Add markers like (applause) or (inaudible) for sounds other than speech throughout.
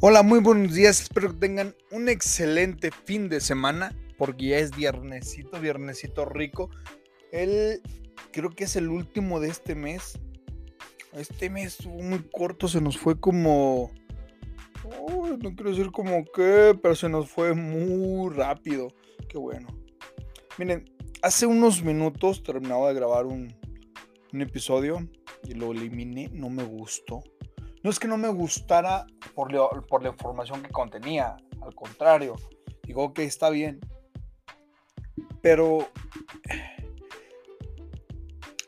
Hola, muy buenos días. Espero que tengan un excelente fin de semana, porque ya es viernesito, viernesito rico. El, creo que es el último de este mes. Este mes estuvo muy corto, se nos fue como... no quiero decir como que, pero se nos fue muy rápido. Qué bueno. Miren, hace unos minutos terminaba de grabar un, un episodio y lo eliminé, no me gustó. No es que no me gustara por, la información que contenía, al contrario, digo que está bien. Pero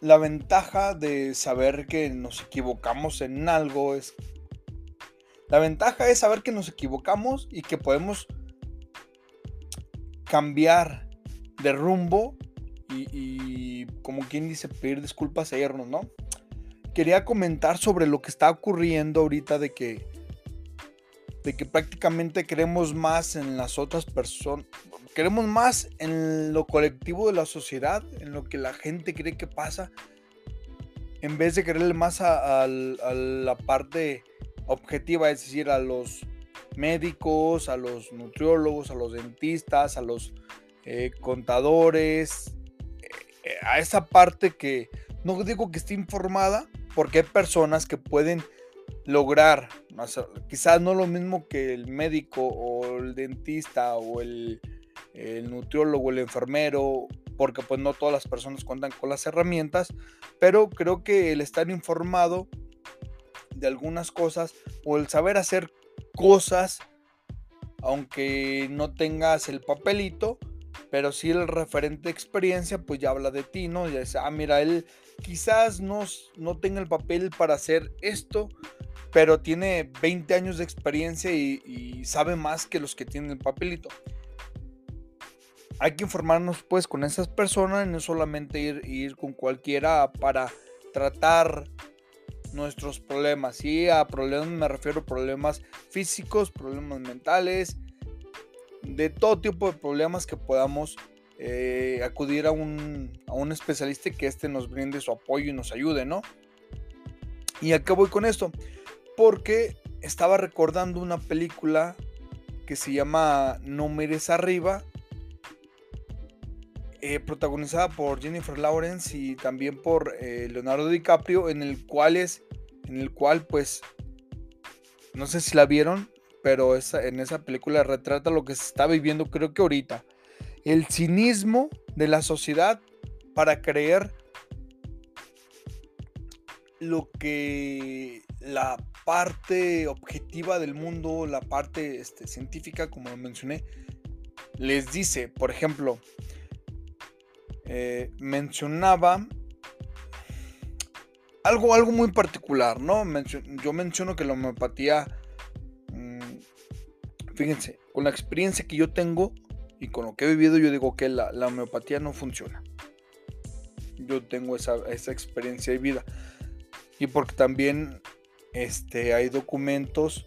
la ventaja de saber que nos equivocamos en algo es... La ventaja es saber que nos equivocamos y que podemos cambiar de rumbo y, y como quien dice, pedir disculpas e irnos, ¿no? quería comentar sobre lo que está ocurriendo ahorita de que de que prácticamente queremos más en las otras personas, queremos más en lo colectivo de la sociedad, en lo que la gente cree que pasa, en vez de quererle más a, la parte objetiva, es decir, a los médicos, a los nutriólogos, a los dentistas, a los eh, contadores, eh, a esa parte que no digo que esté informada, porque hay personas que pueden lograr, quizás no lo mismo que el médico o el dentista o el, el nutriólogo, el enfermero, porque pues no todas las personas cuentan con las herramientas, pero creo que el estar informado de algunas cosas o el saber hacer cosas, aunque no tengas el papelito, pero si el referente experiencia, pues ya habla de ti, ¿no? Ya dice, ah, mira, él quizás no, no tenga el papel para hacer esto, pero tiene 20 años de experiencia y, sabe más que los que tienen el papelito. Hay que informarnos pues con esas personas, no solamente ir, ir con cualquiera para tratar nuestros problemas. Y a problemas me refiero a problemas físicos, problemas mentales, de todo tipo de problemas que podamos eh, acudir a un, a un especialista que éste nos brinde su apoyo y nos ayude, ¿no? ¿Y a qué voy con esto? Porque estaba recordando una película que se llama No mires arriba, eh, protagonizada por Jennifer Lawrence y también por eh, Leonardo DiCaprio, en el cual es, en el cual pues, no sé si la vieron, pero en esa película retrata lo que se está viviendo creo que ahorita. El cinismo de la sociedad para creer lo que la parte objetiva del mundo, la parte este, científica, como mencioné, les dice. Por ejemplo, eh, mencionaba algo, algo muy particular, ¿no? yo menciono que la homeopatía Fíjense, con la experiencia que yo tengo y con lo que he vivido, yo digo que la, homeopatía no funciona. Yo tengo esa, experiencia de vida. Y porque también este, hay documentos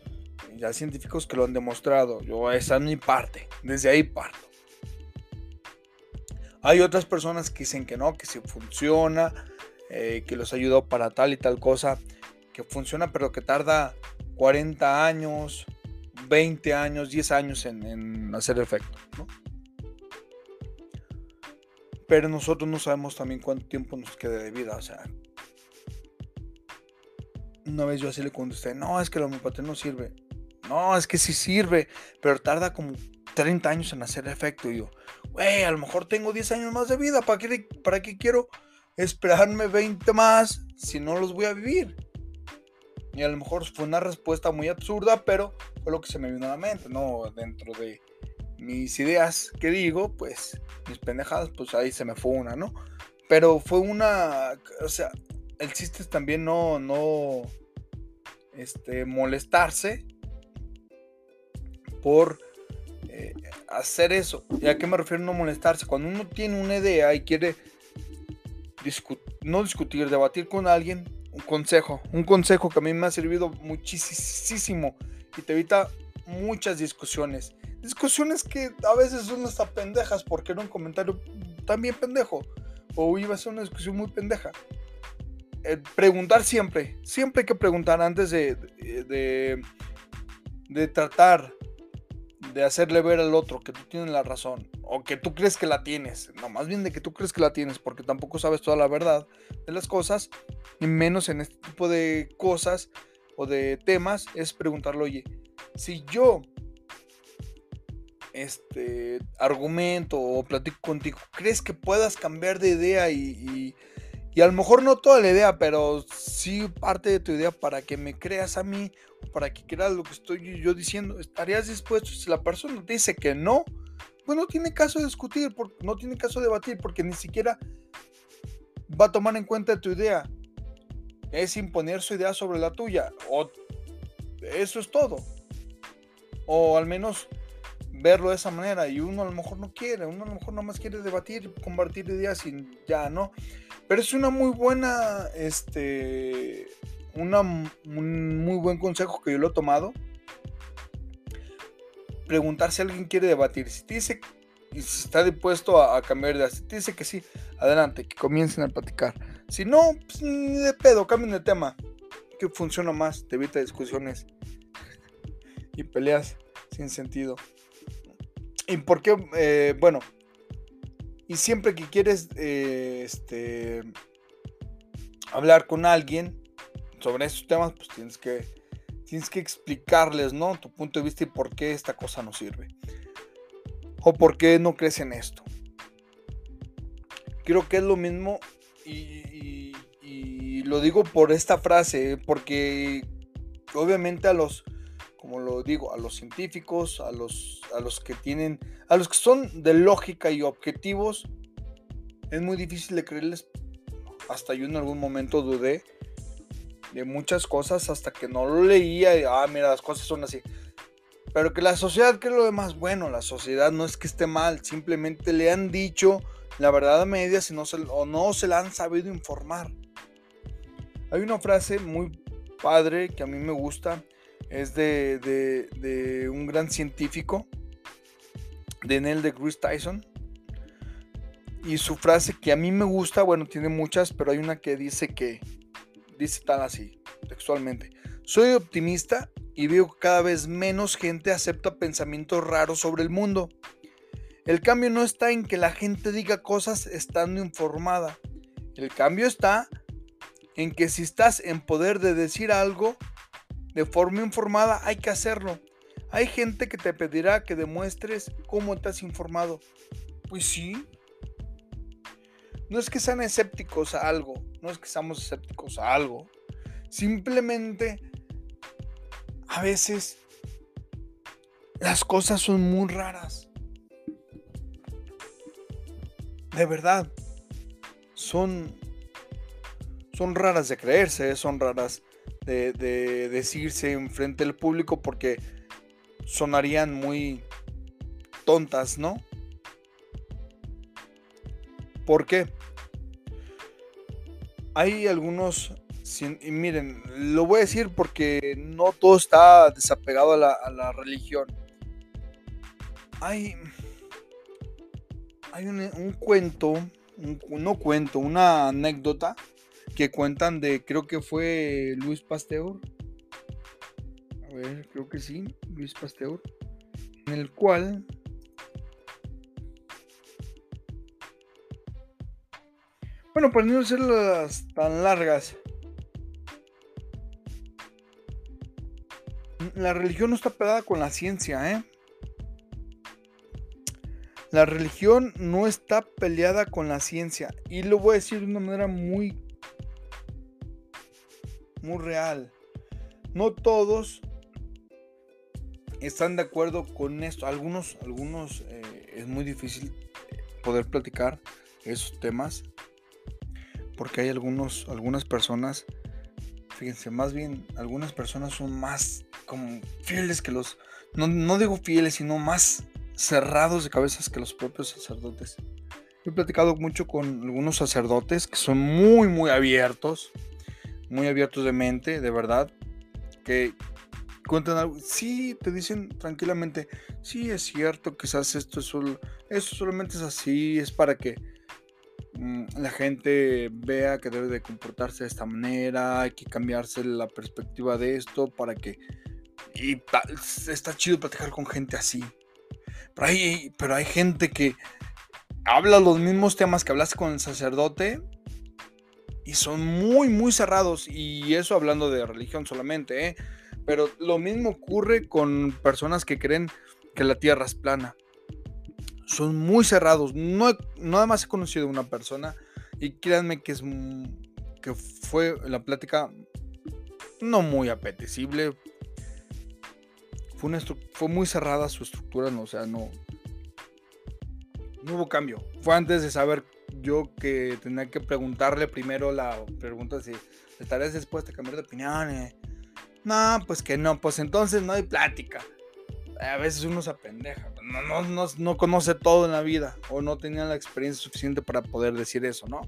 ya científicos que lo han demostrado. Yo, esa es mi parte. Desde ahí parto. Hay otras personas que dicen que no, que sí funciona, eh, que los ayudó para tal y tal cosa, que funciona, pero que tarda 40 años, 20 años, 10 años en, hacer efecto. Pero nosotros no sabemos también cuánto tiempo nos queda de vida. O sea, una vez yo así le contesté, no, es que la homeopatía no sirve. No, es que sí sirve, pero tarda como 30 años en hacer efecto. Y yo, güey, a lo mejor tengo 10 años más de vida. ¿Para qué, ¿Para qué quiero esperarme 20 más si no los voy a vivir? Y a lo mejor fue una respuesta muy absurda, pero fue lo que se me vino a la mente, ¿no? Dentro de mis ideas que digo, pues mis pendejadas, pues ahí se me fue una, ¿no? Pero fue una, o sea, el chiste es también no, no, este, molestarse por eh, hacer eso. ¿Y a qué me refiero no molestarse? Cuando uno tiene una idea y quiere no discutir, debatir con alguien, un consejo, un consejo que a mí me ha servido muchísimo y te evita muchas discusiones. Discusiones que a veces son hasta pendejas porque era un comentario también pendejo o iba a ser una discusión muy pendeja. Eh, preguntar siempre, siempre hay que preguntar antes de, de, de tratar de hacerle ver al otro que tú tienes la razón o que tú crees que la tienes, no, más bien de que tú crees que la tienes porque tampoco sabes toda la verdad de las cosas y menos en este tipo de cosas o de temas es preguntarle, oye, si yo este argumento o platico contigo, ¿crees que puedas cambiar de idea y, y, a lo mejor no toda la idea, pero sí parte de tu idea para que me creas a mí, para que creas lo que estoy yo diciendo? ¿Estarías dispuesto? Si la persona te dice que no, pues no tiene caso de discutir, no tiene caso de debatir, porque ni siquiera va a tomar en cuenta tu idea. Es imponer su idea sobre la tuya. O eso es todo. O al menos verlo de esa manera y uno a lo mejor no quiere, uno a lo mejor más quiere debatir, compartir ideas y ya, ¿no? Pero es una muy buena, este, una, un muy buen consejo que yo lo he tomado. Preguntar si alguien quiere debatir. Si te dice y si está dispuesto a, cambiar de si te dice que sí, adelante, que comiencen a platicar. Si no, pues ni de pedo, cambien de tema. Que funciona más, te evita discusiones (laughs) y peleas sin sentido. ¿Y por qué? Eh, bueno, y siempre que quieres eh, este, hablar con alguien sobre estos temas, pues tienes que, tienes que explicarles, ¿no? Tu punto de vista y por qué esta cosa no sirve. O por qué no crees en esto. Creo que es lo mismo y, y lo digo por esta frase, porque obviamente a los como lo digo, a los científicos, a los, a los que tienen, a los que son de lógica y objetivos, es muy difícil de creerles. Hasta yo en algún momento dudé de muchas cosas hasta que no lo leía y, ah, mira, las cosas son así. Pero que la sociedad cree lo demás, bueno, la sociedad no es que esté mal, simplemente le han dicho la verdad a medias no o no se la han sabido informar. Hay una frase muy padre que a mí me gusta es de, un gran científico, de Neil deGrasse Tyson. Y su frase que a mí me gusta, bueno, tiene muchas, pero hay una que dice que, dice tan así, textualmente. Soy optimista y veo que cada vez menos gente acepta pensamientos raros sobre el mundo. El cambio no está en que la gente diga cosas estando informada. El cambio está en que si estás en poder de decir algo, de forma informada hay que hacerlo. Hay gente que te pedirá que demuestres cómo estás informado. Pues sí. No es que sean escépticos a algo, no es que seamos escépticos a algo. Simplemente a veces las cosas son muy raras. De verdad. Son son raras de creerse, son raras de, decirse en frente del público porque sonarían muy tontas, ¿no? ¿Por qué? Hay algunos, y miren, lo voy a decir porque no todo está desapegado a la, religión. Hay, hay un, cuento, no cuento, una anécdota que cuentan de, creo que fue Luis Pasteur. A ver, creo que sí, Luis Pasteur. En el cual... Bueno, para no las tan largas. La religión no está pegada con la ciencia, ¿eh? La religión no está peleada con la ciencia. Y lo voy a decir de una manera muy muy real. No todos están de acuerdo con esto. Algunos, algunos eh, es muy difícil poder platicar esos temas. Porque hay algunos, algunas personas, fíjense, más bien algunas personas son más como fieles que los, no, no digo fieles, sino más cerrados de cabezas que los propios sacerdotes. He platicado mucho con algunos sacerdotes que son muy, muy abiertos muy abiertos de mente, de verdad, que cuentan algo, sí, te dicen tranquilamente, sí, es cierto, quizás esto, solo, esto solamente es así, es para que mm, la gente vea que debe de comportarse de esta manera, hay que cambiarse la perspectiva de esto para que Y está chido platicar con gente así. Pero hay, pero hay gente que habla los mismos temas que hablaste con el sacerdote y son muy, muy cerrados. Y eso hablando de religión solamente, ¿eh? Pero lo mismo ocurre con personas que creen que la tierra es plana. Son muy cerrados. No, nada más he conocido una persona y créanme que es que fue la plática no muy apetecible. Fue, fue muy cerrada su estructura, no, o sea, no, no hubo cambio. Fue antes de saber yo que tenía que preguntarle primero la pregunta si estarías dispuesta a cambiar de opinión. Eh. No, pues que no, pues entonces no hay plática. A veces uno se apendeja, no, no, no, no conoce todo en la vida o no tenía la experiencia suficiente para poder decir eso, ¿no?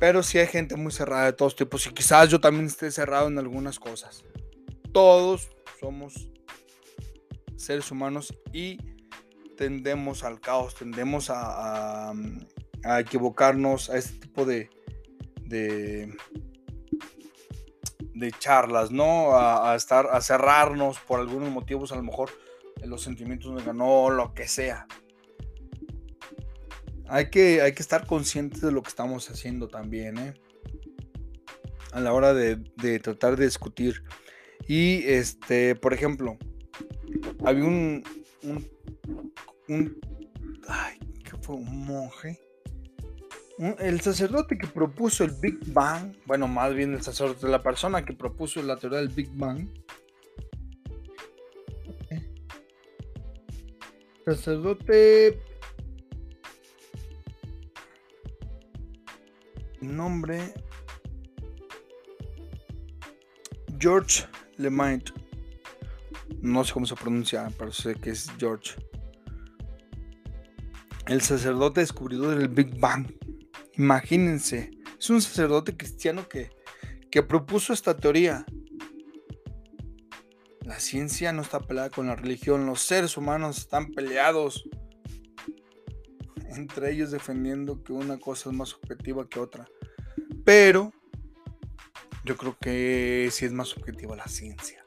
Pero sí hay gente muy cerrada de todos tipos y quizás yo también esté cerrado en algunas cosas. Todos somos seres humanos y tendemos al caos, tendemos a, equivocarnos a este tipo de, de, charlas, ¿no? A, estar, a cerrarnos por algunos motivos, a lo mejor en los sentimientos nos ganó, lo que sea. Hay que, hay que estar conscientes de lo que estamos haciendo también, ¿eh? A la hora de, de tratar de discutir. Y este, por ejemplo, había un un, ay, ¿qué fue? Un monje. el sacerdote que propuso el Big Bang, bueno, más bien el sacerdote, la persona que propuso la teoría del Big Bang. Sacerdote. Nombre. George Lemaitre. No sé cómo se pronuncia, pero sé que es George el sacerdote descubridor del Big Bang. Imagínense, es un sacerdote cristiano que, que propuso esta teoría. La ciencia no está peleada con la religión, los seres humanos están peleados entre ellos defendiendo que una cosa es más objetiva que otra. Pero yo creo que sí es más objetiva la ciencia.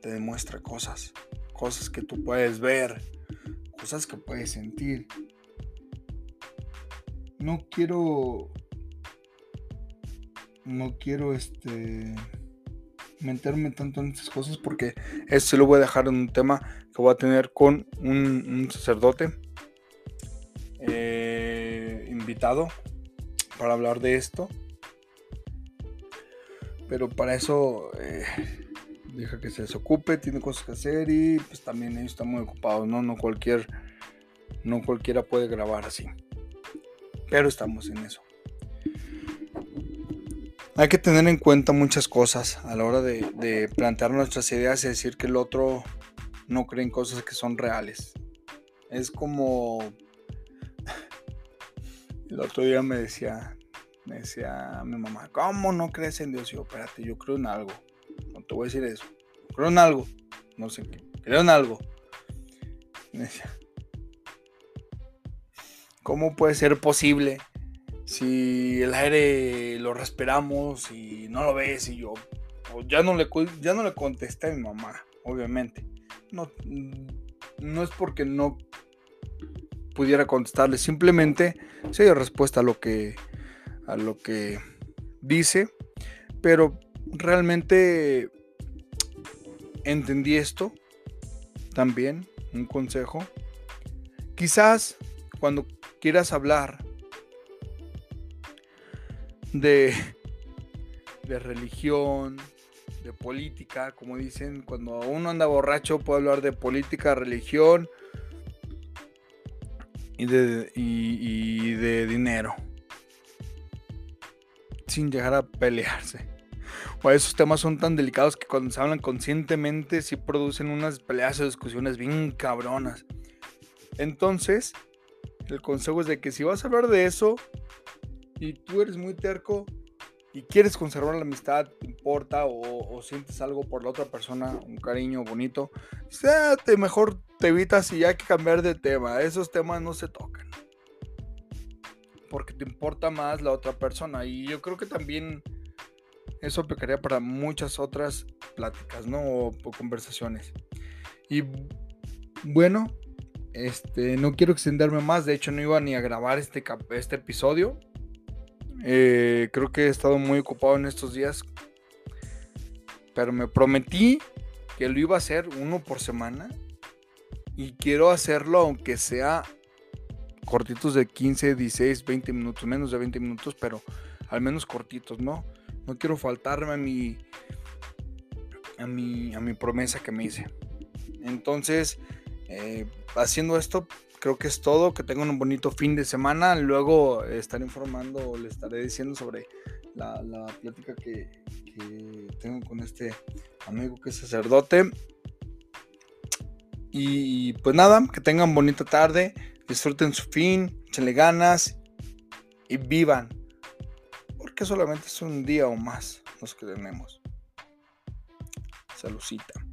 Te demuestra cosas, cosas que tú puedes ver, cosas que puedes sentir. No quiero. No quiero este. meterme tanto en esas cosas porque esto lo voy a dejar en un tema que voy a tener con un, sacerdote eh, invitado para hablar de esto. Pero para eso eh, deja que se desocupe, tiene cosas que hacer y pues también ellos están muy ocupados, ¿no? No cualquier, no cualquiera puede grabar así. Pero estamos en eso. Hay que tener en cuenta muchas cosas a la hora de, plantear nuestras ideas y decir que el otro no cree en cosas que son reales. Es como... (laughs) El otro día me decía, me decía mi mamá, ¿cómo no crees en Dios? Yo, espérate, yo creo en algo te voy a decir eso. Creo en algo. No sé qué. Creo en algo. ¿Cómo puede ser posible si el aire lo respiramos y no lo ves? Y yo ya, no le, ya no le contesté a mi mamá, obviamente. No, no es porque no pudiera contestarle, simplemente se dio respuesta a lo que, a lo que dice, pero realmente entendí esto también, un consejo. Quizás cuando quieras hablar de, de religión, de política, como dicen, cuando uno anda borracho puede hablar de política, religión y de, y de dinero, sin llegar a pelearse esos temas son tan delicados que cuando se hablan conscientemente sí producen unas peleas o discusiones bien cabronas. Entonces, el consejo es de que si vas a hablar de eso y tú eres muy terco y quieres conservar la amistad, te importa o, sientes algo por la otra persona, un cariño bonito, te, mejor te evitas y hay que cambiar de tema. Esos temas no se tocan. Porque te importa más la otra persona. Y yo creo que también eso aplicaría para muchas otras pláticas, ¿no? O, conversaciones. Y bueno, este, no quiero extenderme más. De hecho, no iba ni a grabar este, este episodio. Eh, creo que he estado muy ocupado en estos días. Pero me prometí que lo iba a hacer uno por semana. Y quiero hacerlo aunque sea cortitos de 15, 16, 20 minutos, menos de 20 minutos, pero al menos cortitos, ¿no? No quiero faltarme a mi, a mi, a mi promesa que me hice. Entonces, eh, haciendo esto, creo que es todo. Que tengan un bonito fin de semana. Luego estaré informando o le estaré diciendo sobre la, plática que, tengo con este amigo que es sacerdote. Y pues nada, que tengan bonita tarde. Disfruten su fin, échenle ganas y vivan que solamente es un día o más los que tenemos. Salucita.